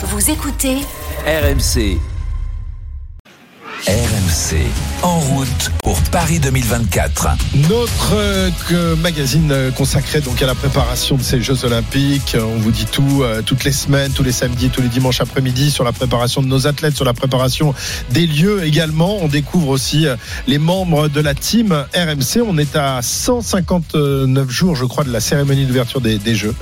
Vous écoutez RMC. RMC, en route pour Paris 2024. Notre euh, magazine euh, consacré donc à la préparation de ces Jeux Olympiques. On vous dit tout euh, toutes les semaines, tous les samedis, tous les dimanches après-midi sur la préparation de nos athlètes, sur la préparation des lieux également. On découvre aussi euh, les membres de la team RMC. On est à 159 jours, je crois, de la cérémonie d'ouverture des, des Jeux.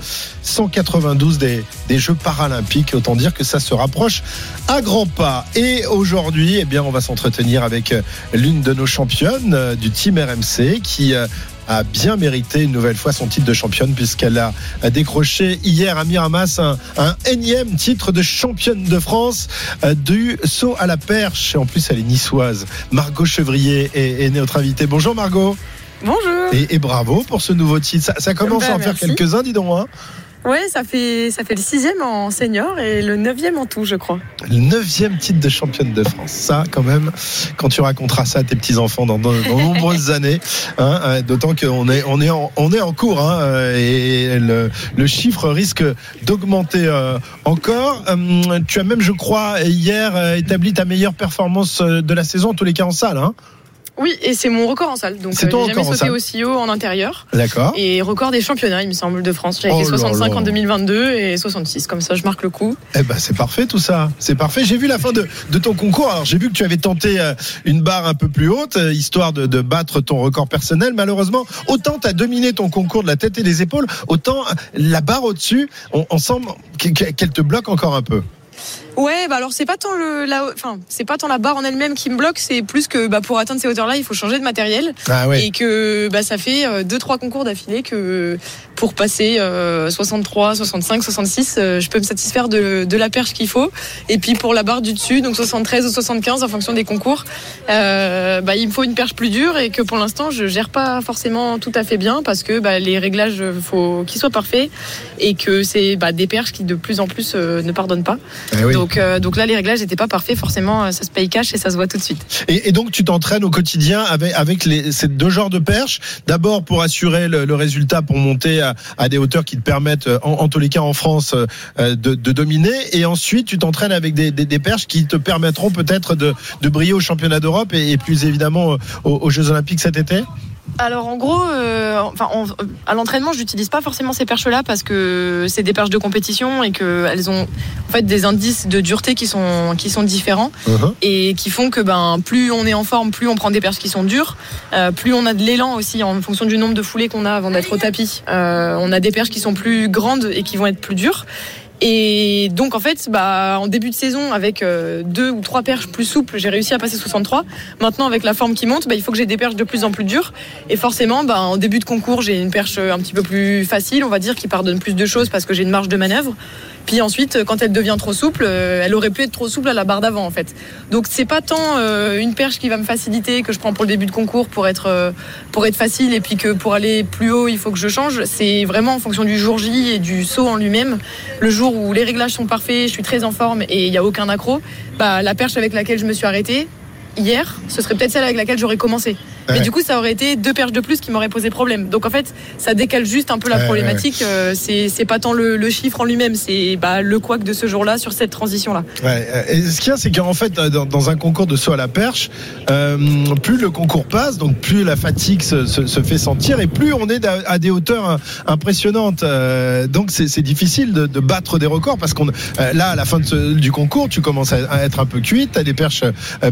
192 des, des Jeux paralympiques. Autant dire que ça se rapproche à grands pas. Et aujourd'hui, eh bien, on va s'entretenir avec euh, l'une de nos championnes euh, du team RMC qui euh, a bien mérité une nouvelle fois son titre de championne puisqu'elle a décroché hier à Miramas un, un énième titre de championne de France du saut à la perche. Et en plus, elle est niçoise. Margot Chevrier est, est notre invitée. Bonjour Margot. Bonjour. Et, et bravo pour ce nouveau titre. Ça, ça commence Ben, à en faire quelques-uns, dis donc. Hein. Ouais, ça fait ça fait le sixième en senior et le neuvième en tout, je crois. Le neuvième titre de championne de France. Ça, quand même, quand tu raconteras ça à tes petits-enfants dans, dans nombreuses années, hein, euh, d'autant qu'on est, on est, en, on est en cours hein, euh, et le, le chiffre risque d'augmenter euh, encore. Hum, tu as même, je crois, hier établi ta meilleure performance de la saison, en tous les cas en salle. Hein Oui, et c'est mon record en salle. Donc C'est euh, j'ai jamais sauté salle. aussi haut en intérieur. D'accord. Et record des championnats, il me semble, de France. J'avais Oh fait là 65 là. en 2022 et 66. Comme ça, je marque le coup. Eh ben c'est parfait tout ça. C'est parfait. J'ai vu la fin de, de ton concours. Alors j'ai vu que tu avais tenté euh, une barre un peu plus haute, euh, histoire de, de battre ton record personnel. Malheureusement, autant tu as dominé ton concours de la tête et des épaules, autant la barre au-dessus, on, on qu'elle te bloque encore un peu. Ouais, bah alors c'est pas tant le la enfin, c'est pas tant la barre en elle-même qui me bloque, c'est plus que bah pour atteindre ces hauteurs-là, il faut changer de matériel Ah et que bah ça fait euh, deux trois concours d'affilée que pour passer euh, 63, 65, 66, euh, je peux me satisfaire de, de la perche qu'il faut. Et puis pour la barre du dessus, donc 73 ou 75 en fonction des concours, euh, bah il me faut une perche plus dure et que pour l'instant je gère pas forcément tout à fait bien parce que bah, les réglages euh, faut qu'ils soient parfaits et que c'est bah, des perches qui de plus en plus euh, ne pardonnent pas. Eh oui. Donc, euh, donc là, les réglages n'étaient pas parfaits. Forcément, euh, ça se paye cash et ça se voit tout de suite. Et, donc tu t'entraînes au quotidien avec, avec les, ces deux genres de perches. D'abord pour assurer le, le résultat, pour monter à, à des hauteurs qui te permettent, euh, en, en tous les cas en France, euh, de, de dominer. Et ensuite tu t'entraînes avec des, des, des perches qui te permettront peut-être de, de briller au championnat d'Europe et, et plus évidemment euh, aux, aux Jeux Olympiques cet été? Alors en gros, euh, enfin, on- à l'entraînement, je n'utilise pas forcément ces perches-là parce que c'est des perches de compétition et qu'elles ont en fait des indices de dureté qui sont qui sont différents Uh-huh. et qui font que ben plus on est en forme, plus on prend des perches qui sont dures, euh, plus on a de l'élan aussi en fonction du nombre de foulées qu'on a avant d'être au tapis. Euh, on a des perches qui sont plus grandes et qui vont être plus dures. Et donc en fait, bah, en début de saison, avec euh, deux ou trois perches plus souples, j'ai réussi à passer 63. Maintenant, avec la forme qui monte, bah, il faut que j'ai des perches de plus en plus dures. Et forcément, bah, en début de concours, j'ai une perche un petit peu plus facile, on va dire, qui pardonne plus de choses parce que j'ai une marge de manœuvre. Puis ensuite, quand elle devient trop souple, euh, elle aurait pu être trop souple à la barre d'avant, en fait. Donc c'est pas tant euh, une perche qui va me faciliter que je prends pour le début de concours pour être euh, pour être facile et puis que pour aller plus haut, il faut que je change. C'est vraiment en fonction du jour J et du saut en lui-même. Le jour où les réglages sont parfaits, je suis très en forme et il y a aucun accro, bah la perche avec laquelle je me suis arrêtée hier, ce serait peut-être celle avec laquelle j'aurais commencé. Mais du coup, ça aurait été deux perches de plus qui m'auraient posé problème. Donc en fait, ça décale juste un peu la problématique. Euh, c'est pas tant le, le chiffre en lui-même, c'est bah, le couac de ce jour-là sur cette transition-là. Ouais, euh, et ce qu'il y a, c'est qu'en fait, euh, dans, dans un concours de saut à la perche, euh, plus le concours passe, donc plus la fatigue se, se, se fait sentir et plus on est à, des hauteurs impressionnantes. Euh, donc c'est difficile de, de battre des records parce qu'on euh, là, à la fin de ce- du concours, tu commences à, à être un peu cuite, tu as des perches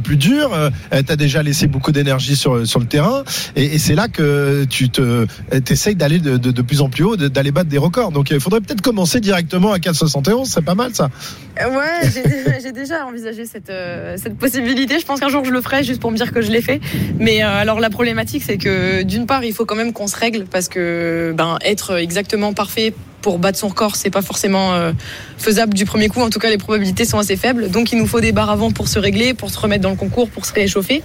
plus dures, tu as déjà laissé beaucoup d'énergie sur, sur le terrain et, c'est là que tu te essayes d'aller de, plus en plus haut, d'aller battre des records. Donc il faudrait peut-être commencer directement à 4,71, c'est pas mal ça. Euh, Ouais, j'ai déjà, envisagé cette, euh, cette possibilité. Je pense qu'un jour je le ferai juste pour me dire que je l'ai fait. Mais euh, alors la problématique, c'est que d'une part, il faut quand même qu'on se règle parce que ben, être exactement parfait pour battre son record, c'est pas forcément euh, faisable du premier coup. En tout cas, les probabilités sont assez faibles. Donc il nous faut des barres avant pour se régler, pour se remettre dans le concours, pour se rééchauffer.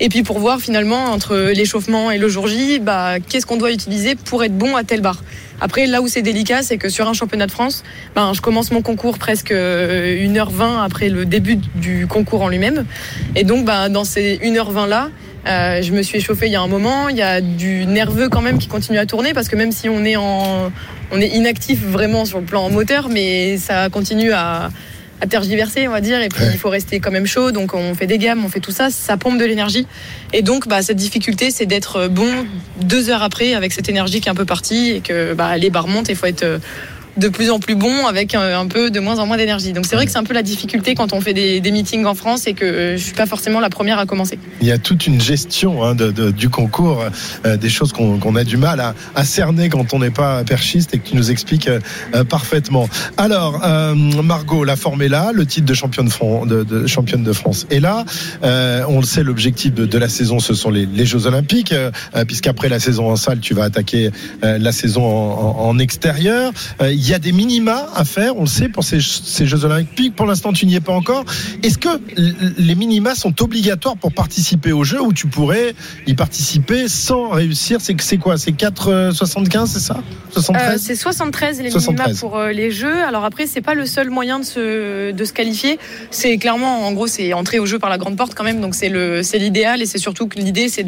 Et puis pour voir finalement entre l'échauffement et le jour J, bah, qu'est-ce qu'on doit utiliser pour être bon à telle barre? Après, là où c'est délicat, c'est que sur un championnat de France, ben, je commence mon concours presque euh, 1h20 après le début du concours en lui-même. Et donc, ben, dans ces 1h20 là, euh, je me suis échauffée il y a un moment. Il y a du nerveux quand même qui continue à tourner parce que même si on est en, on est inactif vraiment sur le plan moteur, mais ça continue à, à tergiverser, on va dire, et puis Ouais. il faut rester quand même chaud, donc on fait des gammes, on fait tout ça, ça pompe de l'énergie. Et donc, bah, cette difficulté, c'est d'être bon deux heures après avec cette énergie qui est un peu partie et que bah, les barres montent et il faut être euh, de plus en plus bon avec un, un peu de moins en moins d'énergie. Donc c'est vrai que c'est un peu la difficulté quand on fait des, meetings en France et que euh, je suis pas forcément la première à commencer. Il y a toute une gestion hein, du concours, euh, des choses qu'on a du mal à, cerner quand on n'est pas perchiste et que tu nous expliques euh, euh, parfaitement. Alors, euh, Margot, la forme est là, le titre de championne, de, championne de France est là. Euh, on le sait, l'objectif de, la saison, ce sont les, Jeux Olympiques, euh, euh, puisqu'après la saison en salle, tu vas attaquer euh, la saison en, extérieur. Euh, Il y a des minima à faire, on le sait, pour ces, ces Jeux Olympiques. Pour l'instant, tu n'y es pas encore. Est-ce que les minima sont obligatoires pour participer aux Jeux ou tu pourrais y participer sans réussir? C'est c'est quoi? C'est 4,75, c'est ça? 73 Euh, c'est 73 les 73. minima pour euh, les jeux. Alors après, c'est pas le seul moyen de se, de se qualifier. C'est clairement, en gros, c'est entrer au jeu par la grande porte quand même. Donc c'est l'idéal et c'est surtout que l'idée, c'est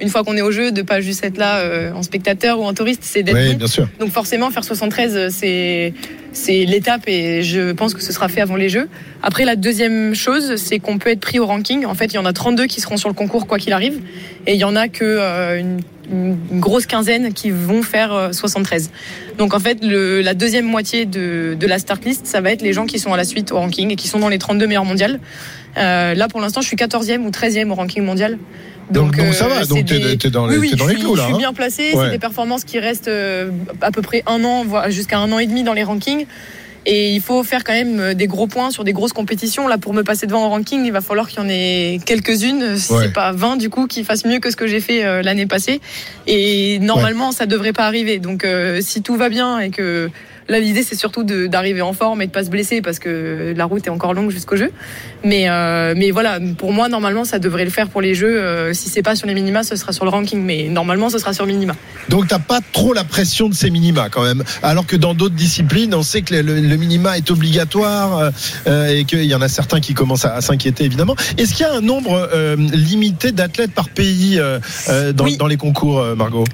une fois qu'on est au jeu, de pas juste être là euh, en spectateur ou en touriste, c'est d'être Oui, bon. bien sûr. Donc forcément, faire 73, euh, c'est c'est l'étape et je pense que ce sera fait avant les Jeux. Après, la deuxième chose, c'est qu'on peut être pris au ranking. En fait, il y en a 32 qui seront sur le concours quoi qu'il arrive, et il y en a que euh, une, une grosse quinzaine qui vont faire euh, 73. Donc en fait, le, la deuxième moitié de, de la start list, ça va être les gens qui sont à la suite au ranking et qui sont dans les 32 meilleurs mondiales. Euh, là, pour l'instant, je suis 14e ou 13e au ranking mondial. Donc, donc ça euh, va, donc t'es des- dans, les- oui, dans les clous là. je suis hein. bien placé. Ouais. C'est des performances qui restent euh, à peu près un an, voire jusqu'à un an et demi dans les rankings. Et il faut faire quand même euh, des gros points sur des grosses compétitions. Là, pour me passer devant au ranking, il va falloir qu'il y en ait quelques-unes. Si Ouais. pas 20, du coup, qui fassent mieux que ce que j'ai fait euh, l'année passée. Et normalement, ça devrait pas arriver. Donc, euh, si tout va bien et que là, l'idée, c'est surtout d'arriver en forme et de pas se blesser parce que la route est encore longue jusqu'au jeu. Mais, euh, mais voilà, pour moi, normalement, ça devrait le faire pour les jeux. Euh, si c'est pas sur les minima, ce sera sur le ranking. Mais normalement, ce sera sur minima. Donc t'as pas trop la pression de ces minima quand même. Alors que dans d'autres disciplines, on sait que le, minima est obligatoire euh, euh, et qu'il y en a certains qui commencent à, à s'inquiéter évidemment. Est-ce qu'il y a un nombre limité d'athlètes par pays dans, Oui. dans les concours, Margot?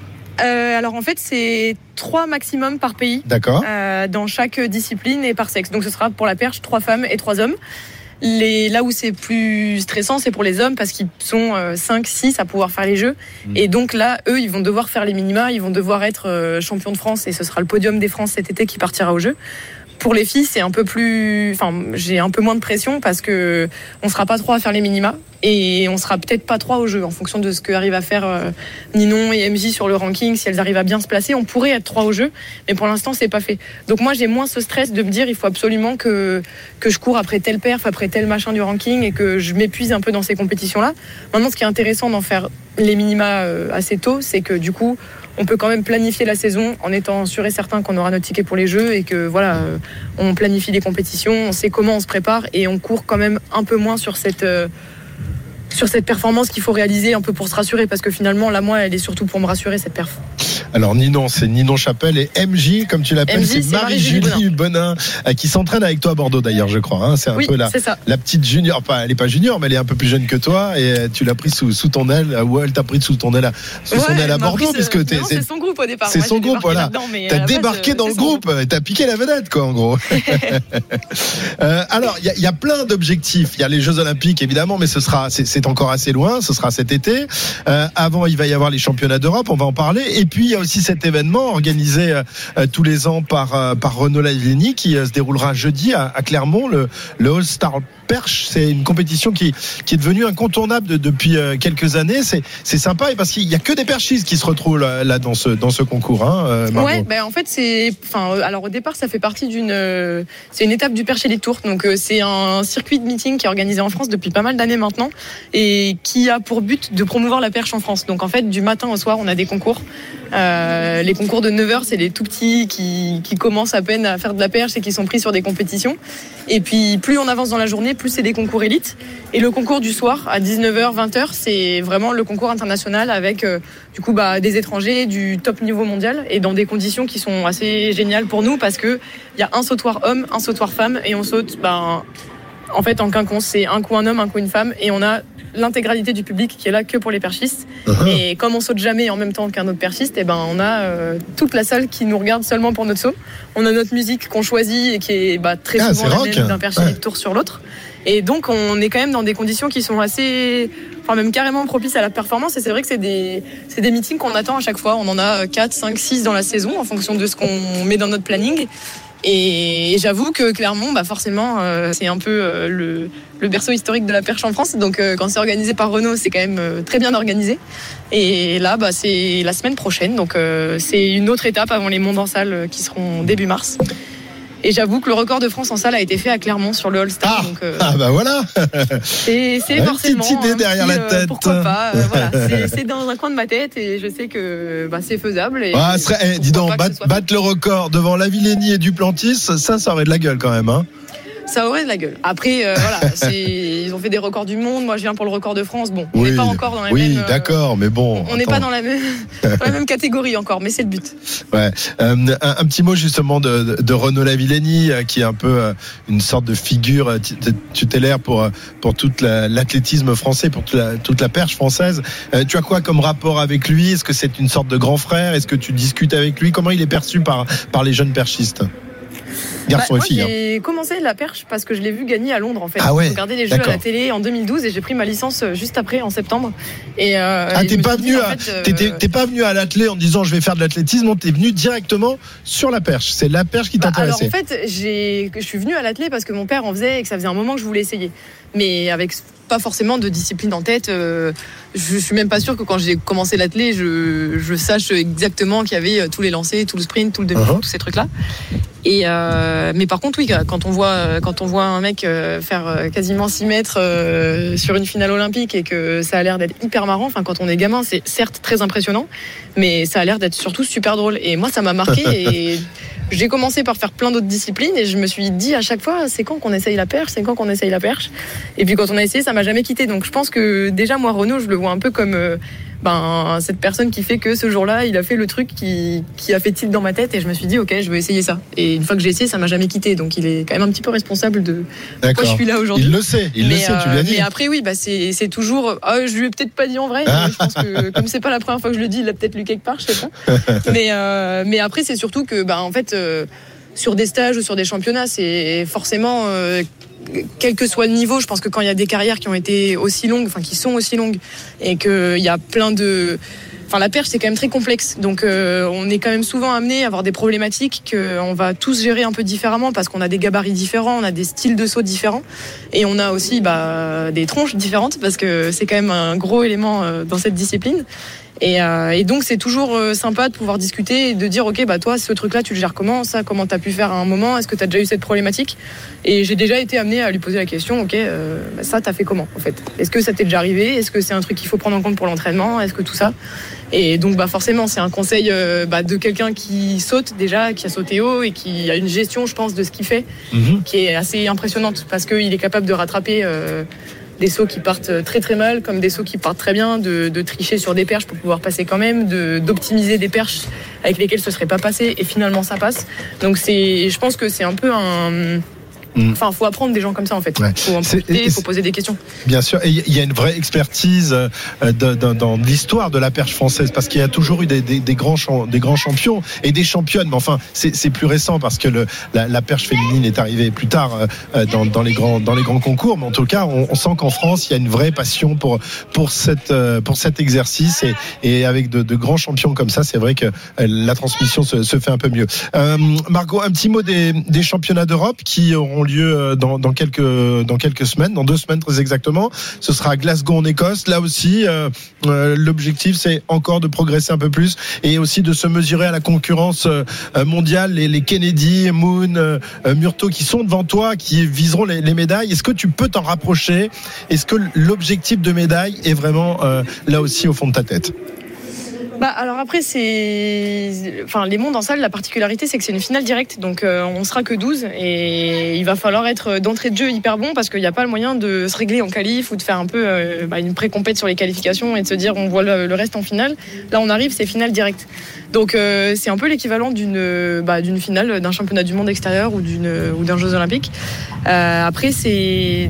Euh, alors en fait, c'est trois maximum par pays. D'accord. euh, dans chaque discipline et par sexe. Donc ce sera pour la perche trois femmes et trois hommes. Les, là où c'est plus stressant, c'est pour les hommes parce qu'ils sont 5, 6 à pouvoir faire les jeux. Mm. Et donc là, eux, ils vont devoir faire les minima, ils vont devoir être euh, champions de France et ce sera le podium des France cet été qui partira au jeu. Pour les filles, c'est un peu plus, enfin, j'ai un peu moins de pression parce que on sera pas trois à faire les minima et on sera peut-être pas trois au jeu en fonction de ce que arrivent à faire euh, Ninon et MJ sur le ranking. Si elles arrivent à bien se placer, on pourrait être trois au jeu, mais pour l'instant, c'est pas fait. Donc moi, j'ai moins ce stress de me dire il faut absolument que que je cours après tel perf, après tel machin du ranking et que je m'épuise un peu dans ces compétitions-là. Maintenant, ce qui est intéressant d'en faire les minima euh, assez tôt, c'est que du coup, on peut quand même planifier la saison en étant sûr et certain qu'on aura notre ticket pour les jeux et que voilà, euh, on planifie les compétitions, on sait comment on se prépare et on court quand même un peu moins sur cette euh, sur cette performance qu'il faut réaliser un peu pour se rassurer parce que finalement là moi elle est surtout pour me rassurer cette perf. Alors Ninon, c'est Ninon Chapelle et MJ, comme tu l'appelles, c'est Marie-Julie Bonin, euh, qui s'entraîne avec toi à Bordeaux d'ailleurs, je crois. hein. C'est un Oui, peu la, petite junior, pas, elle est pas junior, mais elle est un peu plus jeune que toi et euh, tu l'as pris sous, sous ton aile, euh, ou elle t'a pris sous ton aile, à- sous son aile à Bordeaux, pris puisque c'est- son groupe au départ. c'est son groupe, voilà. T'as débarqué dans le groupe, t'as piqué la vedette, quoi, en gros. Euh, alors, il y, a- il y a plein d'objectifs. Il y a les Jeux Olympiques, évidemment, mais ce sera, c'est c'est encore assez loin. Ce sera cet été. Euh, avant, il va y avoir les Championnats d'Europe. On va en parler. Et puis, il y a aussi cet événement organisé euh, euh, tous les ans par euh, par Renaud Lavillenie qui se déroulera jeudi à, Clermont, le, le All Star Perche. C'est une compétition qui qui est devenue incontournable de- depuis quelques années. C'est sympa et parce qu'il y a que des perchistes qui se retrouvent là, dans ce dans ce concours. Hein. Ouais, ben en fait c'est, enfin, alors au départ ça fait partie d'une, c'est une étape du Perche Elite Tour, donc euh, c'est un circuit de meeting qui est organisé en France depuis pas mal d'années maintenant et qui a pour but de promouvoir la perche en France. Donc en fait du matin au soir on a des concours. Euh, les concours de 9h c'est les tout petits qui, qui commencent à peine à faire de la perche et qui sont pris sur des compétitions. Et puis plus on avance dans la journée, plus c'est des concours élites. Et le concours du soir à 19h, 20h, c'est vraiment le concours international avec euh, du coup bah, des étrangers du top niveau mondial et dans des conditions qui sont assez géniales pour nous parce que il y a un sautoir homme, un sautoir femme et on saute ben, En fait, en quinconce, c'est un coup un homme, un coup une femme, et on a l'intégralité du public qui est là que pour les perchistes. Uh-huh. Et comme on saute jamais en même temps qu'un autre perchiste, et ben on a euh, toute la salle qui nous regarde seulement pour notre saut. On a notre musique qu'on choisit et qui est bah, très Ah, souvent la même d'un perchiste Ouais. tour sur l'autre. Et donc on est quand même dans des conditions qui sont assez, enfin même carrément propices à la performance. Et c'est vrai que c'est des, c'est des meetings qu'on attend à chaque fois. On en a 4, 5, 6 dans la saison en fonction de ce qu'on met dans notre planning. Et j'avoue que Clermont, bah forcément, euh, c'est un peu euh, le, berceau historique de la perche en France. Donc euh, quand c'est organisé par Renault, c'est quand même très bien organisé. Et là, bah, c'est la semaine prochaine. Donc c'est une autre étape avant les mondes en salle qui seront début mars. Et j'avoue que le record de France en salle a été fait à Clermont sur le All-Star. Ah, euh, ah bah voilà. c'est forcément petite idée derrière petit, la euh, tête. pourquoi pas euh, voilà, c'est- dans un coin de ma tête et je sais que bah, c'est faisable. Et Ah, serait- eh, dis donc, battre, le record devant la Villénie et Duplantis, ça, ça aurait de la gueule quand même. Hein. Ça aurait de la gueule. Après, euh, voilà, ils ont fait des records du monde. Moi, je viens pour le record de France. Bon, on n'est Oui, pas encore dans la oui, même. euh, d'accord, mais bon. On n'est pas dans la même, dans la même catégorie encore, mais c'est le but. Ouais. Euh, un, un petit mot justement de, de Renaud Lavillenie, euh, qui est un peu une sorte de figure tu- tutélaire pour pour toute la- l'athlétisme français, pour toute la, toute la perche française. Euh, tu as quoi comme rapport avec lui? Est-ce que c'est une sorte de grand frère? Est-ce que tu discutes avec lui? Comment il est perçu par par les jeunes perchistes? Garçons Bah, et moi, filles. hein. j'ai commencé la perche parce que je l'ai vu gagner à Londres en fait. Ah ouais, J'ai regardé les jeux à la télé en 2012 et j'ai pris ma licence euh, juste après en septembre. Et euh, Ah, t'es pas venu en à- fait, euh, T'es- pas venu à l'athlé en disant je vais faire de l'athlétisme, non, t'es venu directement sur la perche. C'est la perche qui Bah, alors t'intéressait. en fait, j'ai, je suis venue à l'athlé parce que mon père en faisait et que ça faisait un moment que je voulais essayer. Mais avec pas forcément de discipline en tête. euh, je suis même pas sûre que quand j'ai commencé l'athlé, je, je sache exactement qu'il y avait tous les lancers, tout le sprint, tout le demi Uh-huh. tous ces trucs-là. Et euh, mais par contre, oui, quand on voit quand on voit un mec euh, faire euh, quasiment 6 mètres sur une finale olympique et que ça a l'air d'être hyper marrant. Enfin, quand on est gamin, c'est certes très impressionnant, mais ça a l'air d'être surtout super drôle. Et moi, ça m'a marqué. et j'ai commencé par faire plein d'autres disciplines et je me suis dit à chaque fois, c'est quand qu'on essaye la perche, c'est quand qu'on essaye la perche? Et puis quand on a essayé, ça m'a jamais quitté. Donc je pense que déjà moi, Renaud, je le vois un peu comme euh, ben, cette personne qui fait que ce jour-là, il a fait le truc qui, qui a fait tilt dans ma tête et je me suis dit, ok, je veux essayer ça. Et une fois que j'ai essayé, ça m'a jamais quitté. Donc il est quand même un petit peu responsable de pourquoi je suis là aujourd'hui. Il le sait, il le sait, tu lui euh, dit. mais après, oui, bah, c'est toujours. Ah, je lui ai peut-être pas dit en vrai. mais je pense que comme c'est pas la première fois que je le dis, il a peut-être lu quelque part, je sais pas. mais, euh, mais après, c'est surtout que, bah, en fait, euh, sur des stages ou sur des championnats, c'est forcément. euh, quel que soit le niveau, je pense que quand il y a des carrières qui ont été aussi longues, enfin qui sont aussi longues, et qu'il y a plein de, Enfin, la perche, c'est quand même très complexe. Donc, euh, on est quand même souvent amené à avoir des problématiques qu'on va tous gérer un peu différemment parce qu'on a des gabarits différents, on a des styles de saut différents. Et on a aussi bah, des tronches différentes parce que c'est quand même un gros élément euh, dans cette discipline. Et, euh, et donc, c'est toujours euh, sympa de pouvoir discuter et de dire Ok, bah, toi, ce truc-là, tu le gères comment? Ça, comment tu as pu faire à un moment? Est-ce que tu as déjà eu cette problématique? Et j'ai déjà été amené à lui poser la question Ok, euh, bah, ça, tu as fait comment en fait? Est-ce que ça t'est déjà arrivé? Est-ce que c'est un truc qu'il faut prendre en compte pour l'entraînement? Est-ce que tout ça? Et donc, bah, forcément, c'est un conseil euh, bah, de quelqu'un qui saute déjà, qui a sauté haut et qui a une gestion, je pense, de ce qu'il fait, Mhm. qui est assez impressionnante parce qu'il est capable de rattraper des sauts qui partent très très mal, comme des sauts qui partent très bien, de, de tricher sur des perches pour pouvoir passer quand même, de- d'optimiser des perches avec lesquelles ce serait pas passé et finalement ça passe. Donc, c'est, je pense que c'est un peu un. Mhm. Enfin, faut apprendre des gens comme ça en fait. Ouais. Faut en profiter, faut poser des questions. Bien sûr, et il y a une vraie expertise euh, de- dans, dans l'histoire de la perche française, parce qu'il y a toujours eu des, des- des grands, des grands champions et des championnes. Mais enfin, c'est plus récent parce que le, la, la perche féminine est arrivée plus tard euh, dans, dans les grands, dans les grands concours. Mais en tout cas, on, on sent qu'en France, il y a une vraie passion pour pour cette euh, pour cet exercice et, et avec de, de grands champions comme ça, c'est vrai que euh, la transmission se, se fait un peu mieux. Euh, Margot, un petit mot des, des championnats d'Europe qui auront lieu euh, dans, quelques dans quelques semaines, dans deux semaines très exactement. Ce sera à Glasgow en Écosse. Là aussi, euh, euh, l'objectif c'est encore de progresser un peu plus et aussi de se mesurer à la concurrence mondiale. Les, Kennedy, Moon, Murto qui sont devant toi, qui viseront les, les médailles. Est-ce que tu peux t'en rapprocher? Est-ce que l'objectif de médaille est vraiment là aussi au fond de ta tête? Bah alors après c'est, enfin les mondes en salle, la particularité c'est que c'est une finale directe, donc euh, on sera que 12 et il va falloir être d'entrée de jeu hyper bon parce qu'il n'y a pas le moyen de se régler en qualif ou de faire un peu euh, bah, une pré-compète sur les qualifications et de se dire on voit le, reste en finale. Là on arrive, c'est finale directe. Donc euh, c'est un peu l'équivalent d'une bah, d'une finale d'un championnat du monde extérieur ou d'un Jeux olympiques. Euh, après c'est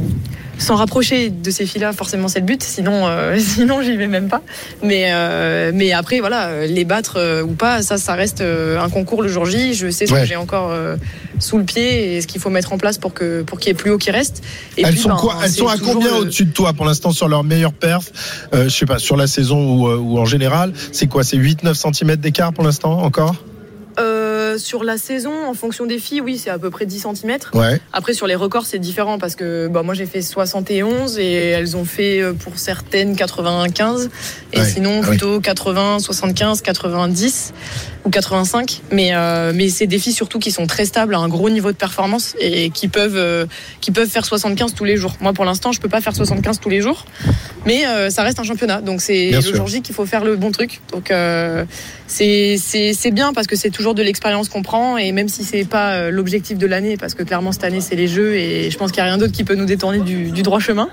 s'en rapprocher de ces filles-là, forcément c'est le but. Sinon, euh, sinon j'y vais même pas. Mais euh, mais après voilà, les battre euh, ou pas, ça ça reste un concours le jour J. Je sais ce Ouais. que j'ai encore sous le pied et ce qu'il faut mettre en place pour que pour qu'il y ait plus haut qui reste. Et elles puis, sont ben, quoi? Elles c'est sont à combien le- au-dessus de toi pour l'instant sur leur meilleure perf? Je sais pas, sur la saison ou, ou en général. C'est quoi? C'est 8-9 cm d'écart pour l'instant encore? Euh, sur la saison, en fonction des filles, oui, c'est à peu près 10 cm. Ouais. Après, sur les records, c'est différent parce que bah, moi, j'ai fait 71 et elles ont fait euh, pour certaines 95 et Ouais, sinon ah oui. plutôt 80, 75, 90 ou 85. Mais, euh, mais c'est des filles surtout qui sont très stables à un gros niveau de performance et qui peuvent, euh, qui peuvent faire 75 tous les jours. Moi, pour l'instant, je peux pas faire 75 tous les jours, mais euh, ça reste un championnat. Donc, c'est le sûr. jour J qu'il faut faire le bon truc. Donc, c'est bien parce que c'est toujours de l'expérience qu'on prend et même si c'est pas l'objectif de l'année parce que clairement cette année c'est les jeux et je pense qu'il y a rien d'autre qui peut nous détourner du, du droit chemin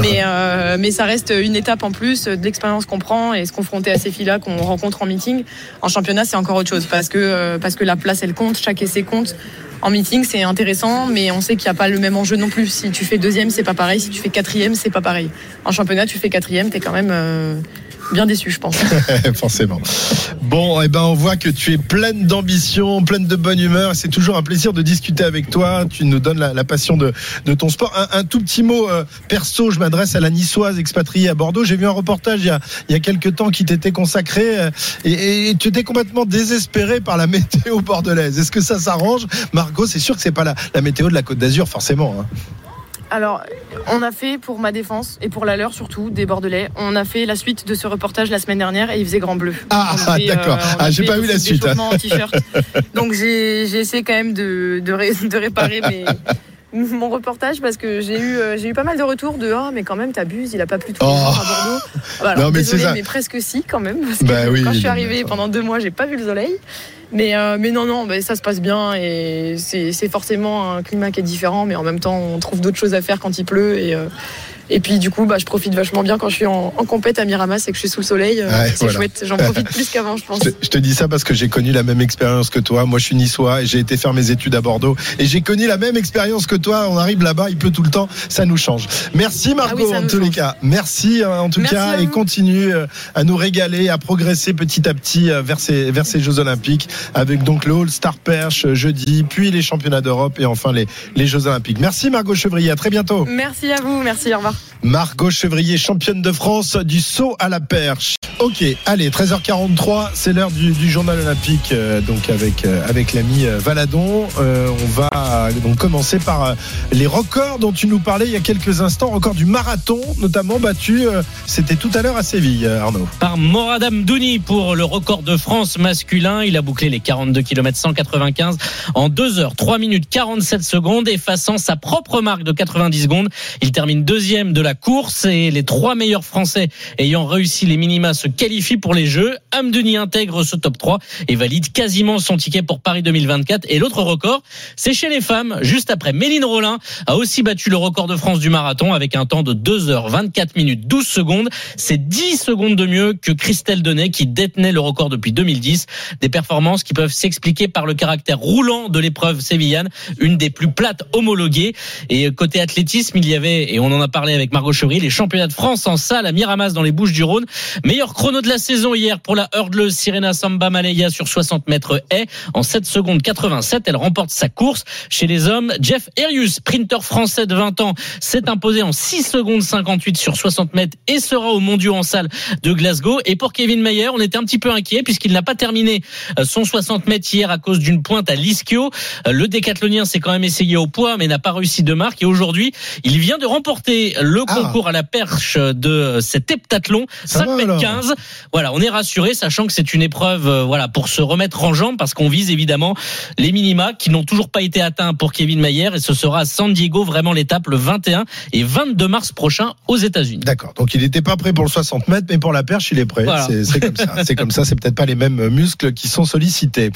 mais euh, mais ça reste une étape en plus de l'expérience qu'on prend et se confronter à ces filles là qu'on rencontre en meeting en championnat c'est encore autre chose parce que euh, parce que la place elle compte chaque essai compte en meeting, c'est intéressant, mais on sait qu'il n'y a pas le même enjeu non plus. Si tu fais deuxième, c'est pas pareil. Si tu fais quatrième, c'est pas pareil. En championnat, tu fais quatrième, t'es quand même euh, bien déçu, je pense. Forcément. Bon, eh ben, on voit que tu es pleine d'ambition, pleine de bonne humeur. C'est toujours un plaisir de discuter avec toi. Tu nous donnes la, passion de, de ton sport. Un, tout petit mot euh, perso, je m'adresse à la niçoise expatriée à Bordeaux. J'ai vu un reportage il y a, il y a quelques temps qui t'était consacré euh, et, et tu étais complètement désespéré par la météo bordelaise. Est-ce que ça s'arrange? Margot, c'est sûr que c'est pas la, la météo de la Côte d'Azur, forcément. hein. Alors, on a fait pour ma défense et pour la leur surtout des Bordelais. On a fait la suite de ce reportage la semaine dernière et il faisait grand bleu. Ah, On a fait, d'accord. a Ah, j'ai pas le vu la suite. d'échauffement en t-shirt. Donc j'ai j'ai essayé quand même de, de, ré- de réparer mes- mon reportage parce que j'ai eu euh, j'ai eu pas mal de retours de ah mais quand même t'abuses il a pas plu tous les Oh. à Bordeaux. Ah bah, alors, Non, mais c'est désolé, ça. mais presque si quand même parce que Bah oui, quand je suis arrivée pendant deux mois j'ai pas vu le soleil. Mais, euh, mais non, non, bah, ça se passe bien et c'est forcément un climat qui est différent, mais en même temps, on trouve d'autres choses à faire quand il pleut. Et, euh, et puis, du coup, bah, je profite vachement bien quand je suis en, en compète à Miramas et que je suis sous le soleil. euh, c'est voilà. chouette, j'en profite plus qu'avant, je pense. Je te, je te dis ça parce que j'ai connu la même expérience que toi. Moi, je suis niçois et j'ai été faire mes études à Bordeaux. Et j'ai connu la même expérience que toi. On arrive là-bas, il pleut tout le temps. Ça nous change. Merci Margot, Ah oui, ça en tous les cas. Merci euh, en tout Merci cas. Et continue euh, à nous régaler, à progresser petit à petit vers ces, vers ces Jeux Olympiques. Avec donc le All-Star Perche euh, jeudi, puis les championnats d'Europe et enfin les, les Jeux Olympiques. Merci Margot Chevrier. À très bientôt. Merci à vous, merci, au revoir. Margot Chevrier, championne de France du saut à la perche. Ok, allez, 13h43, c'est l'heure du, du journal olympique, euh, donc avec euh, avec l'ami euh, Valadon. Euh, on va donc commencer par euh, les records dont tu nous parlais il y a quelques instants, record du marathon notamment battu. euh, C'était tout à l'heure à Séville, euh, Arnaud. par Moradam Douni pour le record de France masculin. Il a bouclé les 42 km 195 en 2 heures 3 minutes 47 secondes, effaçant sa propre marque de 90 secondes. Il termine deuxième de la course et les trois meilleurs Français ayant réussi les minima se qualifient pour les Jeux. Amdouni intègre ce top 3 et valide quasiment son ticket pour Paris 2024. Et l'autre record, c'est chez les femmes, juste après Méline Rollin a aussi battu le record de France du marathon avec un temps de 2 heures 24 minutes 12 secondes. C'est 10 secondes de mieux que Christelle Donnet qui détenait le record depuis 2010. Des performances qui peuvent s'expliquer par le caractère roulant de l'épreuve sévillane, une des plus plates homologuées. Et côté athlétisme, il y avait, et on en a parlé avec Margot Chevry, les championnats de France en salle à Miramas dans les Bouches du Rhône. Meilleur chrono de la saison hier pour la hurdleuse Sirena Samba Malaya sur 60 mètres haies en 7 secondes 87. Elle remporte sa course. Chez les hommes, Jeff Erius, sprinter français de 20 ans, s'est imposé en 6 secondes 58 sur 60 mètres et sera au mondiaux en salle de Glasgow. Et pour Kevin Mayer, on était un petit peu inquiet puisqu'il n'a pas terminé euh, son 60 mètres hier à cause d'une pointe à l'ischio. Euh, Le décathlonien s'est quand même essayé au poids mais n'a pas réussi de marque. Et aujourd'hui, il vient de remporter le Ah. concours à la perche de cet heptathlon. Ça 5 va, mètres alors. 15. 15. Voilà, on est rassuré, sachant que c'est une épreuve, euh, voilà, pour se remettre en jambe, parce qu'on vise évidemment les minima qui n'ont toujours pas été atteints pour Kevin Mayer, et ce sera à San Diego vraiment l'étape le 21 et 22 mars prochain aux États-Unis. D'accord. Donc il n'était pas prêt pour le 60 mètres, mais pour la perche, il est prêt. Voilà. C'est comme ça. C'est comme ça. C'est peut-être pas les mêmes muscles qui sont sollicités.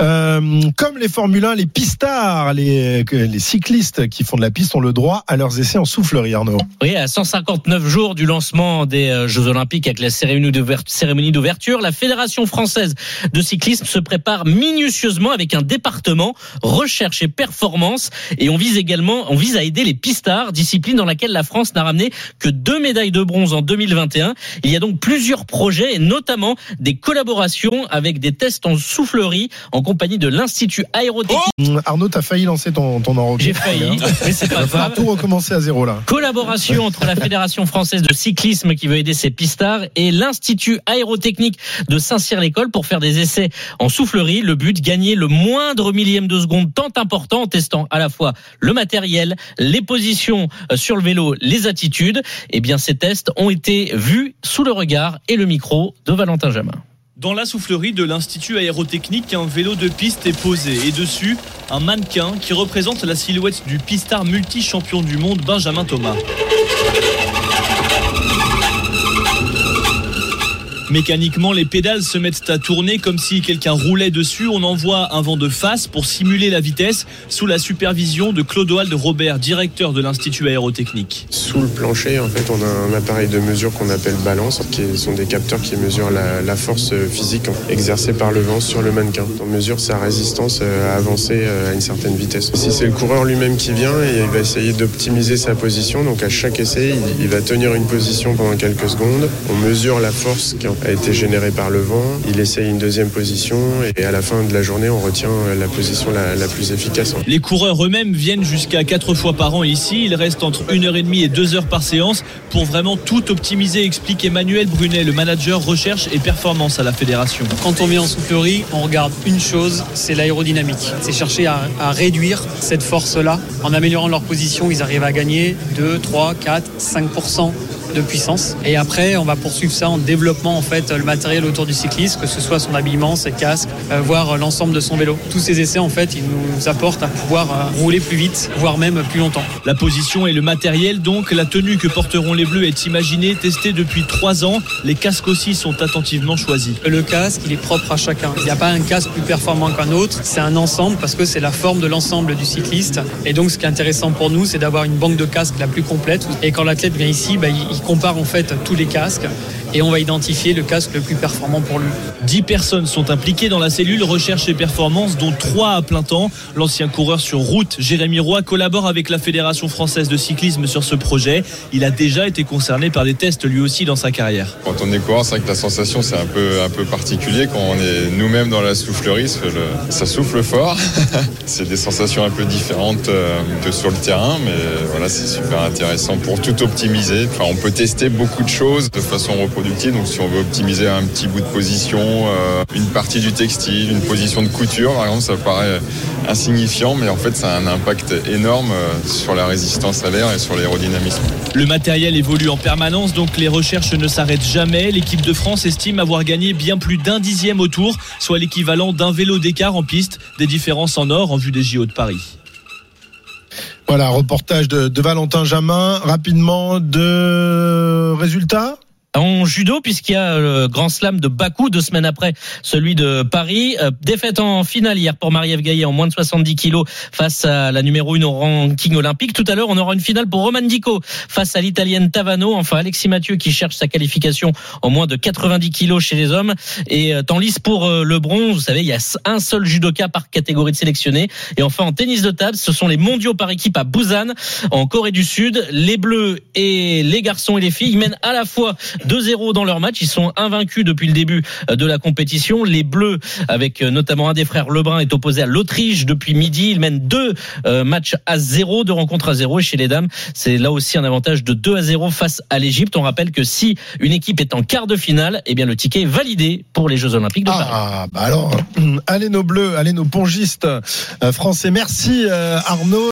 Euh, comme les Formule 1, les pistards, les, cyclistes qui font de la piste ont le droit à leurs essais en soufflerie, Arnaud. Oui, à 159 jours du lancement des euh, Jeux Olympiques avec la cérémonie cérémonie d'ouverture, la Fédération française de cyclisme se prépare minutieusement avec un département recherche et performance et on vise également, on vise à aider les pistards, discipline dans laquelle la France n'a ramené que deux médailles de bronze en 2021. Il y a donc plusieurs projets et notamment des collaborations avec des tests en soufflerie en compagnie de l'Institut aérotechnique. Hum, Arnaud, t'as failli lancer ton, ton enrobé. J'ai failli, mais c'est pas grave. tout recommencer à zéro là. Collaboration entre la Fédération française de cyclisme qui veut aider ses pistards et l'Institut aérotechnique de Saint-Cyr-l'École pour faire des essais en soufflerie. Le but, gagner le moindre millième de seconde tant important en testant à la fois le matériel, les positions euh, sur le vélo, les attitudes. Eh bien, ces tests ont été vus sous le regard et le micro de Valentin Jamin. Dans la soufflerie de l'Institut aérotechnique, un vélo de piste est posé et dessus, un mannequin qui représente la silhouette du pistard multi-champion du monde Benjamin Thomas. Mécaniquement, les pédales se mettent à tourner comme si quelqu'un roulait dessus. On envoie un vent de face pour simuler la vitesse sous la supervision de Clodoald Robert, directeur de l'Institut aérotechnique. Sous le plancher, en fait, on a un appareil de mesure qu'on appelle balance, qui sont des capteurs qui mesurent la, force physique exercée par le vent sur le mannequin. On mesure sa résistance euh, à avancer euh, à une certaine vitesse. Si c'est le coureur lui-même qui vient, il va essayer d'optimiser sa position. Donc à chaque essai, il, va tenir une position pendant quelques secondes. On mesure la force qui a été générée par le vent. Il essaye une deuxième position et à la fin de la journée, on retient la position la, la plus efficace. Les coureurs eux-mêmes viennent jusqu'à 4 fois par an ici. Il reste entre 1h30 et 2 heures par séance pour vraiment tout optimiser, explique Emmanuel Brunet, le manager recherche et performance à la fédération. Quand on vient en soufflerie, on regarde une chose, c'est l'aérodynamique. C'est chercher à, à réduire cette force-là. En améliorant leur position, ils arrivent à gagner 2, 3, 4, 5% de puissance. Et après, on va poursuivre ça en développant en fait le matériel autour du cycliste, que ce soit son habillement, ses casques, euh, voire l'ensemble de son vélo. Tous ces essais, en fait, ils nous apportent à pouvoir euh, rouler plus vite, voire même plus longtemps. La position et le matériel, donc, la tenue que porteront les Bleus est imaginée, testée depuis 3 ans. Les casques aussi sont attentivement choisis. Le casque, il est propre à chacun. Il n'y a pas un casque plus performant qu'un autre. C'est un ensemble parce que c'est la forme de l'ensemble du cycliste. Et donc, ce qui est intéressant pour nous, c'est d'avoir une banque de casques la plus complète. Et quand l'athlète vient ici, bah, il il compare en fait tous les casques et on va identifier le casque le plus performant pour lui. 10 personnes sont impliquées dans la cellule recherche et performance, dont 3 à plein temps. L'ancien coureur sur route, Jérémy Roy, collabore avec la Fédération française de cyclisme sur ce projet. Il a déjà été concerné par des tests lui aussi dans sa carrière. Quand on est coureur, c'est vrai que la sensation c'est un peu, un peu particulier quand on est nous-mêmes dans la soufflerie, ça souffle fort. c'est des sensations un peu différentes euh, que sur le terrain, mais voilà, c'est super intéressant pour tout optimiser. Enfin, on peut tester beaucoup de choses de façon Donc, si on veut optimiser un petit bout de position, euh, une partie du textile, une position de couture, par exemple, ça paraît insignifiant, mais en fait, ça a un impact énorme euh, sur la résistance à l'air et sur l'aérodynamisme. Le matériel évolue en permanence, donc les recherches ne s'arrêtent jamais. L'équipe de France estime avoir gagné bien plus d'un dixième au tour, soit l'équivalent d'un vélo d'écart en piste, des différences en or en vue des JO de Paris. Voilà, reportage de, de Valentin Jamin. Rapidement, de résultats? En judo, puisqu'il y a le Grand Slam de Bakou deux semaines après celui de Paris. Euh, défaite en finale hier pour Marie-Ève Gaillet en moins de 70 kilos face à la numéro 1 au ranking olympique. Tout à l'heure, on aura une finale pour Roman Dico face à l'italienne Tavano. Enfin, Alexis Mathieu qui cherche sa qualification en moins de 90 kilos chez les hommes. Et euh, lisse pour euh, le bronze. Vous savez, il y a un seul judoka par catégorie de sélectionnés. Et enfin, en tennis de table, ce sont les mondiaux par équipe à Busan, en Corée du Sud. Les bleus et les garçons et les filles mènent à la fois 2-0 dans leur match. Ils sont invaincus depuis le début euh, de la compétition. Les Bleus, avec euh, notamment un des frères Lebrun, est opposé à l'Autriche depuis midi. Ils mènent deux euh, matchs à 0, deux rencontres à 0. Et chez les dames, c'est là aussi un avantage de 2 à 0 face à l'Égypte. On rappelle que si une équipe est en quart de finale, eh bien le ticket est validé pour les Jeux Olympiques de Paris. Ah, bah allez nos bleus, allez nos pongistes français. Merci Arnaud.